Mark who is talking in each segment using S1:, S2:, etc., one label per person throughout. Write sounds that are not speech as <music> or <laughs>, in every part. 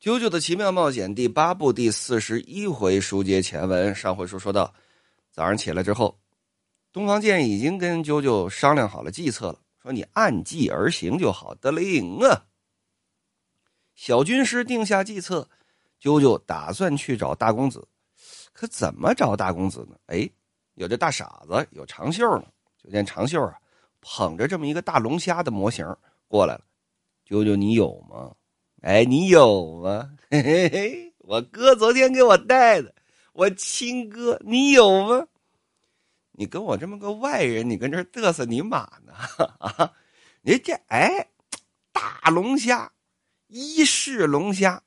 S1: 《啾啾的奇妙冒险》第八部第四十一回书接前文。上回书说到，早上起来之后，东方健已经跟啾啾商量好了计策了，说你按计而行就好得令啊。小军师定下计策，啾啾打算去找大公子，可怎么找大公子呢？哎，有这大傻子，有长袖呢。就见长袖啊，捧着这么一个大龙虾的模型过来了。啾啾，你有吗？哎，你有吗？<laughs> 嘿嘿嘿，我哥昨天给我带的，我亲哥，你有吗？你跟我这么个外人，你跟这嘚瑟你妈呢？啊，<laughs> 你这哎，大龙虾，伊式龙虾，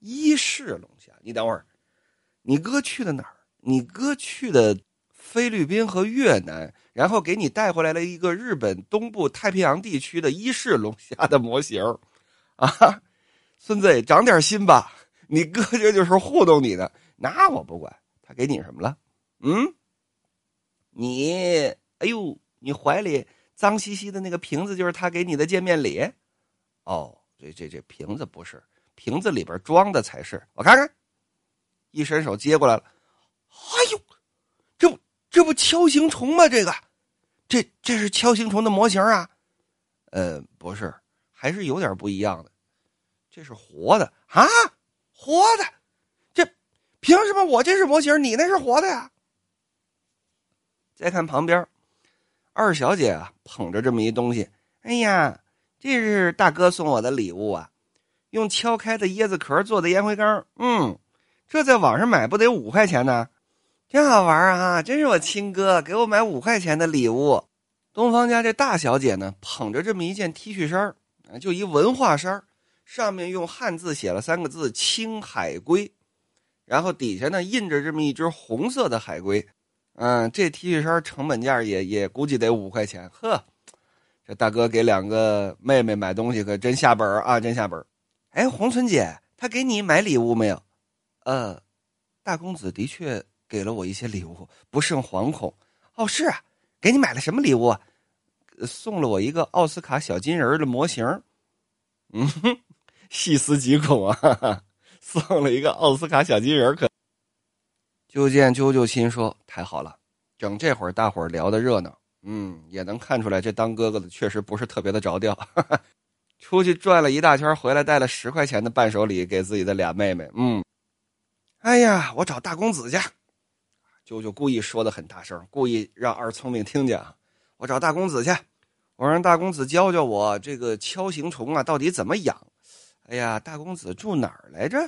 S1: 伊式龙虾，你等会儿，你哥去的哪儿？你哥去的菲律宾和越南，然后给你带回来了一个日本东部太平洋地区的伊式龙虾的模型。啊，孙子，长点心吧！你哥这就是糊弄你的，那我不管。他给你什么了？嗯，你，哎呦，你怀里脏兮兮的那个瓶子，就是他给你的见面礼。哦，这这这瓶子不是，瓶子里边装的才是。我看看，一伸手接过来了。哎呦，这不这不锹形虫吗？这个，这这是锹形虫的模型啊？呃，不是。还是有点不一样的，这是活的啊，活的，这凭什么我这是模型，你那是活的呀？再看旁边，二小姐啊捧着这么一东西，哎呀，这是大哥送我的礼物啊，用敲开的椰子壳做的烟灰缸，嗯，这在网上买不得五块钱呢，真好玩啊！真是我亲哥给我买五块钱的礼物。东方家这大小姐呢，捧着这么一件 T 恤衫就一文化衫上面用汉字写了三个字“青海龟”，然后底下呢印着这么一只红色的海龟。嗯，这 T 恤衫成本价也也估计得五块钱。呵，这大哥给两个妹妹买东西可真下本啊，真下本哎，红村姐，他给你买礼物没有？呃，大公子的确给了我一些礼物，不胜惶恐。哦，是啊，给你买了什么礼物？送了我一个奥斯卡小金人的模型，嗯，细思极恐啊！<laughs> 送了一个奥斯卡小金人，可就见啾啾心说：“太好了，整这会儿大伙儿聊的热闹，嗯，也能看出来这当哥哥的确实不是特别的着调。<laughs> 出去转了一大圈，回来带了十块钱的伴手礼给自己的俩妹妹。嗯，哎呀，我找大公子去。啾啾故意说的很大声，故意让二聪明听见啊。”我找大公子去，我让大公子教教我这个锹形虫啊到底怎么养。哎呀，大公子住哪儿来着？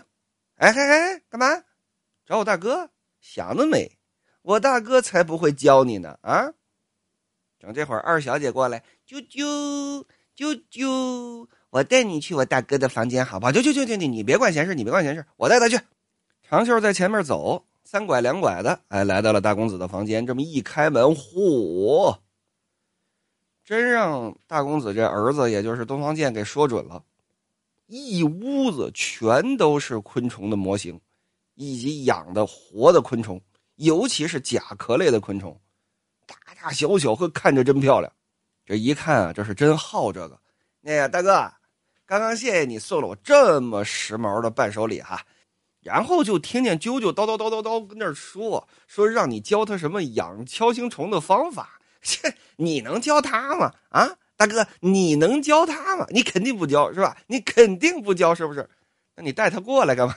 S1: 哎嘿嘿，干嘛？找我大哥？想得美！我大哥才不会教你呢啊！整这会儿二小姐过来，啾啾啾啾，我带你去我大哥的房间好不好？啾啾啾啾，你你别管闲事，你别管闲事，我带他去。长袖在前面走，三拐两拐的，哎，来到了大公子的房间。这么一开门，嚯！真让大公子这儿子，也就是东方剑给说准了，一屋子全都是昆虫的模型，以及养的活的昆虫，尤其是甲壳类的昆虫，大大小小，和看着真漂亮。这一看啊，这是真好这个。那个大哥，刚刚谢谢你送了我这么时髦的伴手礼哈。然后就听见啾啾叨叨叨叨叨跟那说说，让你教他什么养锹形虫的方法。切，<laughs> 你能教他吗？啊，大哥，你能教他吗？你肯定不教是吧？你肯定不教是不是？那你带他过来干嘛？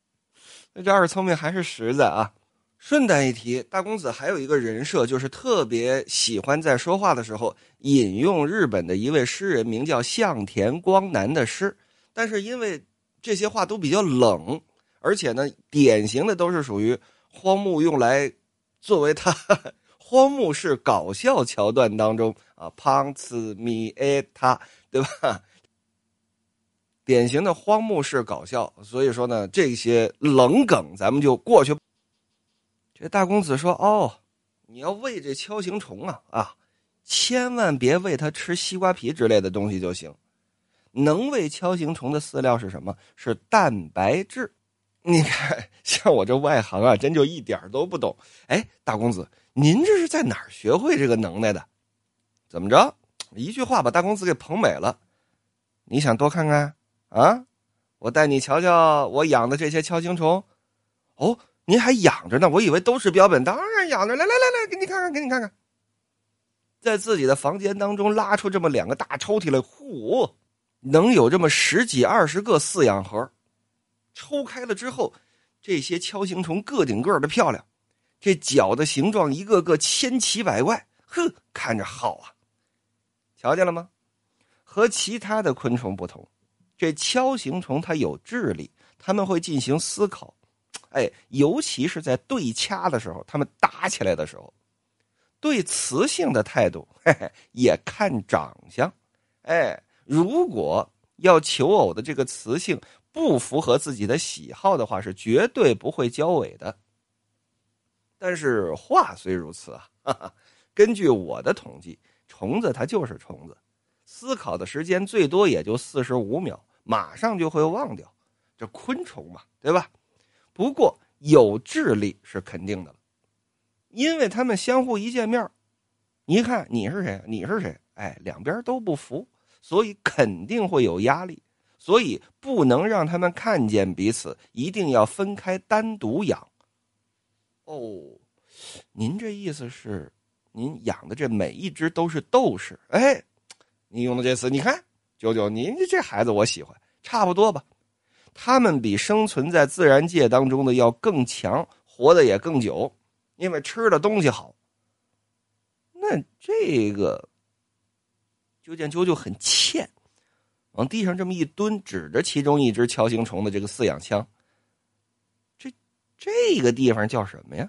S1: <laughs> 那这二聪明还是实在啊。顺带一提，大公子还有一个人设，就是特别喜欢在说话的时候引用日本的一位诗人，名叫向田光男的诗。但是因为这些话都比较冷，而且呢，典型的都是属于荒木用来作为他。荒木式搞笑桥段当中啊，胖次米埃他，对吧？<laughs> 典型的荒木式搞笑，所以说呢，这些冷梗咱们就过去。这大公子说：“哦，你要喂这锹形虫啊啊，千万别喂它吃西瓜皮之类的东西就行。能喂锹形虫的饲料是什么？是蛋白质。<laughs> 你看，像我这外行啊，真就一点都不懂。哎，大公子。”您这是在哪儿学会这个能耐的？怎么着？一句话把大公子给捧美了。你想多看看啊？我带你瞧瞧我养的这些锹形虫。哦，您还养着呢？我以为都是标本，当然养着。来来来来，给你看看，给你看看，在自己的房间当中拉出这么两个大抽屉来，嚯，能有这么十几二十个饲养盒。抽开了之后，这些锹形虫个顶个的漂亮，这脚的形状一个个千奇百怪，呵，看着好啊。瞧见了吗？和其他的昆虫不同，这锹形虫它有智力，他们会进行思考。哎，尤其是在对掐的时候，他们打起来的时候，对雌性的态度嘿嘿也看长相。哎，如果要求偶的这个雌性不符合自己的喜好的话，是绝对不会交尾的。但是话虽如此啊，哈哈，根据我的统计，虫子它就是虫子，思考的时间最多也就四十五秒，马上就会忘掉。这昆虫嘛，对吧？不过有智力是肯定的了，因为他们相互一见面，你看你是谁，你是谁，哎，两边都不服，所以肯定会有压力，所以不能让他们看见彼此，一定要分开单独养。哦，您这意思是，您养的这每一只都是斗士？哎，你用的这词，你看，九九，您这孩子我喜欢，差不多吧。他们比生存在自然界当中的要更强，活的也更久，因为吃的东西好。那这个，就见啾啾很欠，往地上这么一蹲，指着其中一只锹形虫的这个饲养枪。这个地方叫什么呀？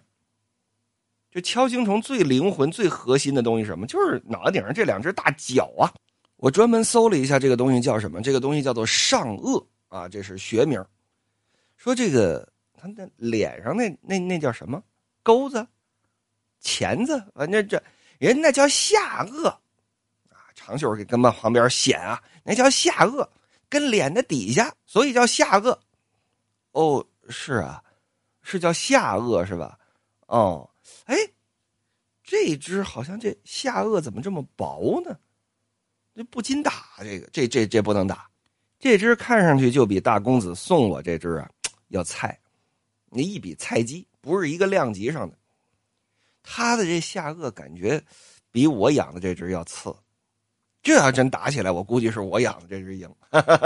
S1: 这锹形虫最灵魂、最核心的东西什么？就是脑袋顶上这两只大角啊！我专门搜了一下，这个东西叫什么？这个东西叫做上颚。啊，这是学名。说这个他那脸上那那那叫什么钩子、钳子？反正这人那叫下颚啊。长袖给跟往旁边显啊，那叫下颚，跟脸的底下，所以叫下颚。哦，是啊，是叫下颚是吧？哦，哎，这只好像这下颚怎么这么薄呢？这不禁打这个，这这这不能打。这只看上去就比大公子送我这只啊要菜，那一比菜鸡不是一个量级上的。他的这下颚感觉比我养的这只要次，这要真打起来，我估计是我养的这只赢。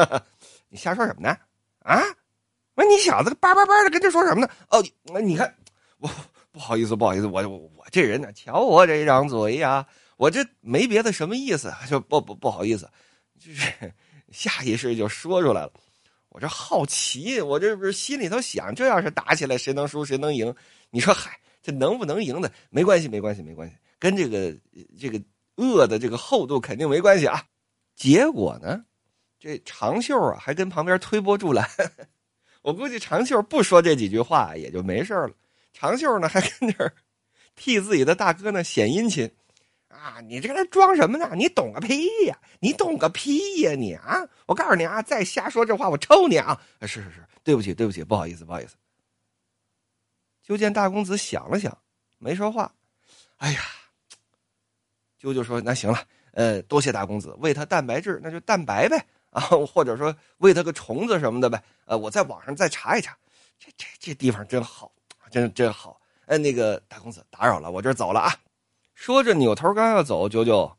S1: <laughs> 你瞎说什么呢？啊？那你小子叭叭叭的跟这说什么呢？哦，那你看，我不好意思，不好意思，我我这人呢，瞧我这张嘴呀，我这没别的什么意思，就不不不好意思，就是。下意识就说出来了，我这好奇，我这不是心里头想，这要是打起来，谁能输谁能赢？你说，嗨，这能不能赢的？没关系，没关系，没关系，跟这个这个恶的这个厚度肯定没关系啊。结果呢，这长袖啊还跟旁边推波助澜，我估计长袖不说这几句话也就没事了，长袖呢还跟这儿替自己的大哥呢显殷勤。啊，你这个装什么呢？你懂个屁呀！你懂个屁呀！你啊，我告诉你啊，再瞎说这话，我抽你啊！是是是，对不起对不起，不好意思不好意思。就见大公子想了想，没说话。哎呀，舅舅说：“那行了，呃，多谢大公子，喂他蛋白质，那就蛋白呗啊，或者说喂它个虫子什么的呗。呃，我在网上再查一查，这这这地方真好，真真好。哎，那个大公子打扰了，我这走了啊。”说着，扭头刚要走，九九，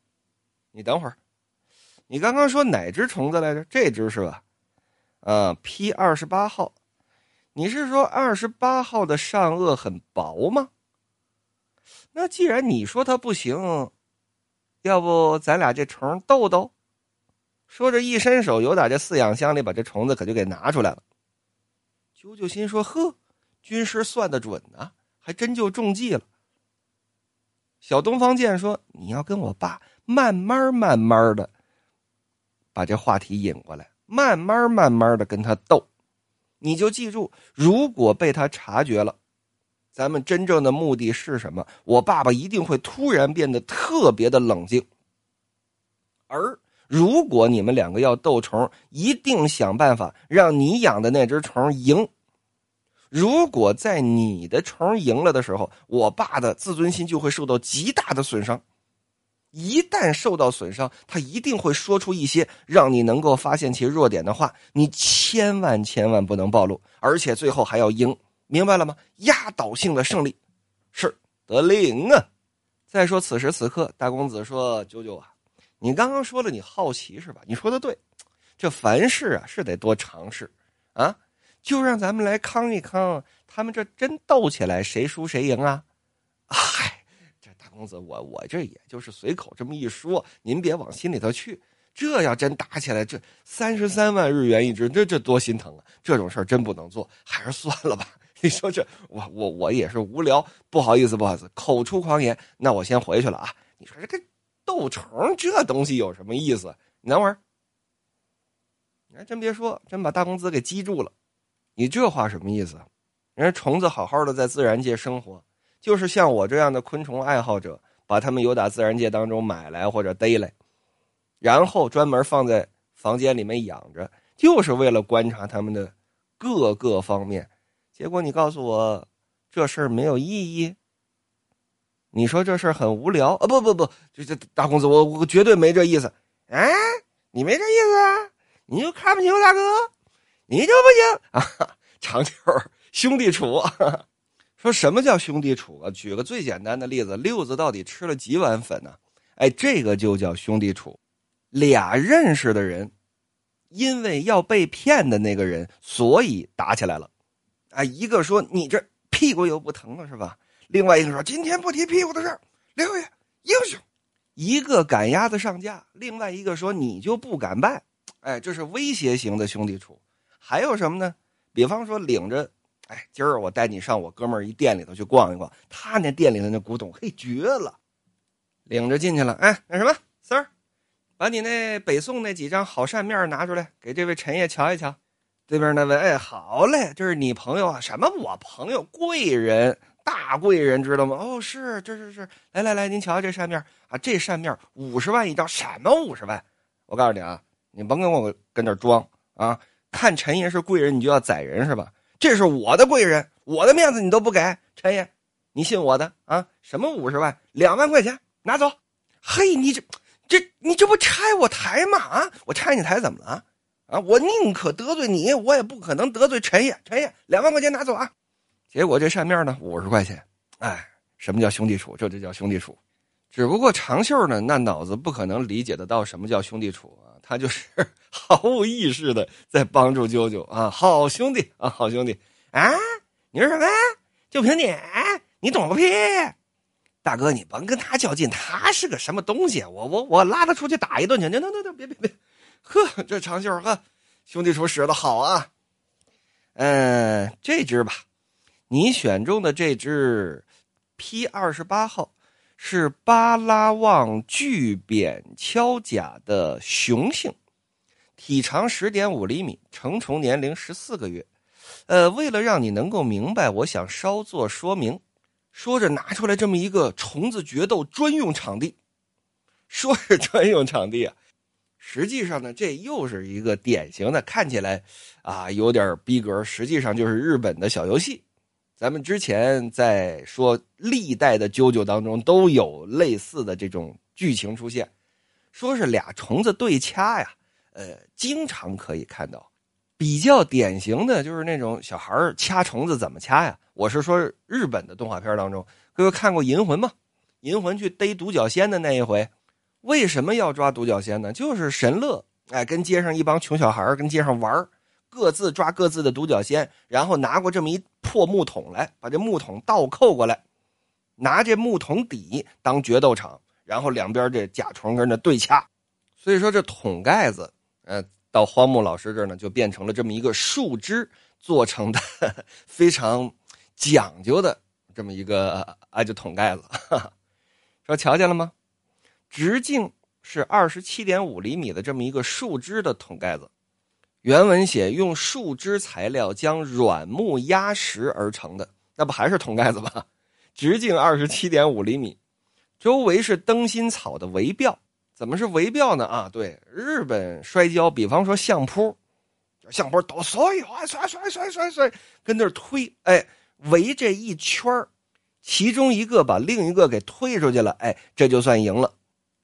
S1: 你等会儿，你刚刚说哪只虫子来着？这只是吧？啊，P 二十八号，你是说二十八号的上颚很薄吗？那既然你说它不行，要不咱俩这虫斗斗？说着一伸手，由打这饲养箱里把这虫子可就给拿出来了。啾啾心说：“呵，军师算得准呐，还真就中计了。”小东方剑说：“你要跟我爸慢慢慢慢的把这话题引过来，慢慢慢慢的跟他斗。你就记住，如果被他察觉了，咱们真正的目的是什么？我爸爸一定会突然变得特别的冷静。而如果你们两个要斗虫，一定想办法让你养的那只虫赢。”如果在你的虫赢了的时候，我爸的自尊心就会受到极大的损伤。一旦受到损伤，他一定会说出一些让你能够发现其弱点的话。你千万千万不能暴露，而且最后还要赢，明白了吗？压倒性的胜利，是得令啊！再说此时此刻，大公子说：“九九啊，你刚刚说了你好奇是吧？你说的对，这凡事啊是得多尝试啊。就让咱们来康一康，他们这真斗起来，谁输谁赢啊？嗨。”公子，我我这也就是随口这么一说，您别往心里头去。这要真打起来，这三十三万日元一只，这这多心疼啊！这种事儿真不能做，还是算了吧。<laughs> 你说这，我我我也是无聊，不好意思，不好意思，口出狂言。那我先回去了啊。你说这个斗虫这东西有什么意思？你等会儿，你还真别说，真把大公子给激住了。你这话什么意思？人家虫子好好的在自然界生活。就是像我这样的昆虫爱好者，把它们有打自然界当中买来或者逮来，然后专门放在房间里面养着，就是为了观察它们的各个方面。结果你告诉我这事儿没有意义，你说这事儿很无聊啊？不不不，这这大公子，我我绝对没这意思。哎，你没这意思啊？你就看不起我大哥？你就不行啊？长久兄弟处。说什么叫兄弟处啊？举个最简单的例子，六子到底吃了几碗粉呢？哎，这个就叫兄弟处。俩认识的人，因为要被骗的那个人，所以打起来了。啊，一个说你这屁股又不疼了是吧？另外一个说今天不提屁股的事六爷英雄。一个赶鸭子上架，另外一个说你就不敢办。哎，这是威胁型的兄弟处。还有什么呢？比方说领着。哎，今儿我带你上我哥们儿一店里头去逛一逛，他那店里的那古董，嘿，绝了！领着进去了。哎，那什么，三儿，把你那北宋那几张好扇面拿出来，给这位陈爷瞧一瞧。对面那位，哎，好嘞，这是你朋友啊？什么我朋友？贵人，大贵人，知道吗？哦，是，这是是。来来来，您瞧瞧这扇面啊，这扇面五十万一张，什么五十万？我告诉你啊，你甭跟我跟那装啊！看陈爷是贵人，你就要宰人是吧？这是我的贵人，我的面子你都不给，陈爷，你信我的啊？什么五十万、两万块钱拿走？嘿，你这这你这不拆我台吗？啊，我拆你台怎么了？啊，我宁可得罪你，我也不可能得罪陈爷。陈爷，两万块钱拿走啊！结果这扇面呢，五十块钱。哎，什么叫兄弟处？这就叫兄弟处。只不过长袖呢，那脑子不可能理解得到什么叫兄弟处啊。他就是 <laughs> 毫无意识的在帮助啾啾啊，好兄弟啊，好兄弟啊！你说什么？就凭你，你懂个屁！大哥，你甭跟他较劲，他是个什么东西？我我我拉他出去打一顿去！那那那别别别！呵，这长袖呵，兄弟处使的好啊！嗯，这只吧，你选中的这只 P 二十八号。是巴拉望巨扁锹甲的雄性，体长十点五厘米，成虫年龄十四个月。呃，为了让你能够明白，我想稍作说明。说着，拿出来这么一个虫子决斗专用场地。说是专用场地啊，实际上呢，这又是一个典型的看起来啊有点逼格，实际上就是日本的小游戏。咱们之前在说历代的啾啾当中都有类似的这种剧情出现，说是俩虫子对掐呀，呃，经常可以看到。比较典型的就是那种小孩掐虫子怎么掐呀？我是说日本的动画片当中，各位看过《银魂》吗？《银魂》去逮独角仙的那一回，为什么要抓独角仙呢？就是神乐，哎，跟街上一帮穷小孩跟街上玩各自抓各自的独角仙，然后拿过这么一破木桶来，把这木桶倒扣过来，拿这木桶底当决斗场，然后两边这甲虫跟那对掐。所以说这桶盖子，呃，到荒木老师这呢，就变成了这么一个树枝做成的 <laughs> 非常讲究的这么一个啊，就桶盖子。<laughs> 说瞧见了吗？直径是二十七点五厘米的这么一个树枝的桶盖子。原文写用树枝材料将软木压实而成的，那不还是桶盖子吗？直径二十七点五厘米，周围是灯芯草的围吊。怎么是围吊呢？啊，对，日本摔跤，比方说相扑，相扑都摔摔摔摔摔摔，跟那儿推，哎，围这一圈其中一个把另一个给推出去了，哎，这就算赢了。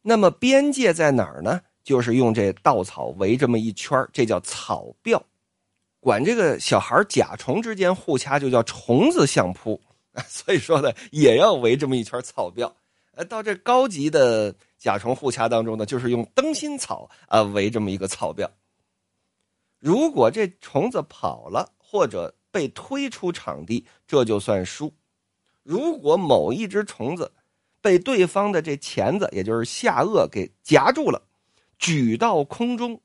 S1: 那么边界在哪儿呢？就是用这稻草围这么一圈这叫草镳。管这个小孩甲虫之间互掐就叫虫子相扑。<laughs> 所以说呢，也要围这么一圈草镳。呃，到这高级的甲虫互掐当中呢，就是用灯芯草啊围这么一个草镳。如果这虫子跑了或者被推出场地，这就算输。如果某一只虫子被对方的这钳子，也就是下颚给夹住了，举到空中，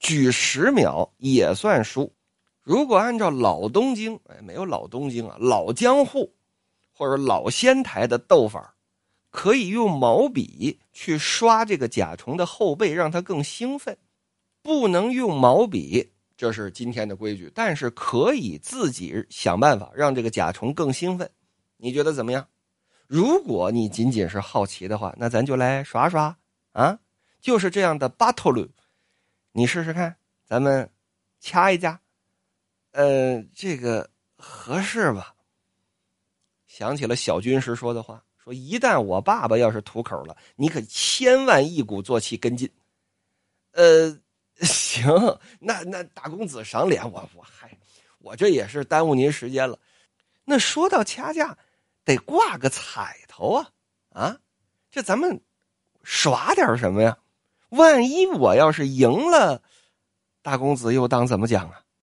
S1: 举十秒也算输。如果按照老东京，哎，没有老东京啊，老江户或者老仙台的斗法，可以用毛笔去刷这个甲虫的后背，让它更兴奋。不能用毛笔，这是今天的规矩，但是可以自己想办法让这个甲虫更兴奋。你觉得怎么样？如果你仅仅是好奇的话，那咱就来耍耍啊，就是这样的 battle，你试试看，咱们掐一架。呃，这个合适吧？想起了小军师说的话，说一旦我爸爸要是吐口了，你可千万一鼓作气跟进。呃，<laughs> 行，那那大公子赏脸，我我嗨，我这也是耽误您时间了。那说到掐架，得挂个彩头啊啊！这咱们耍点什么呀？万一我要是赢了，大公子又当怎么讲啊？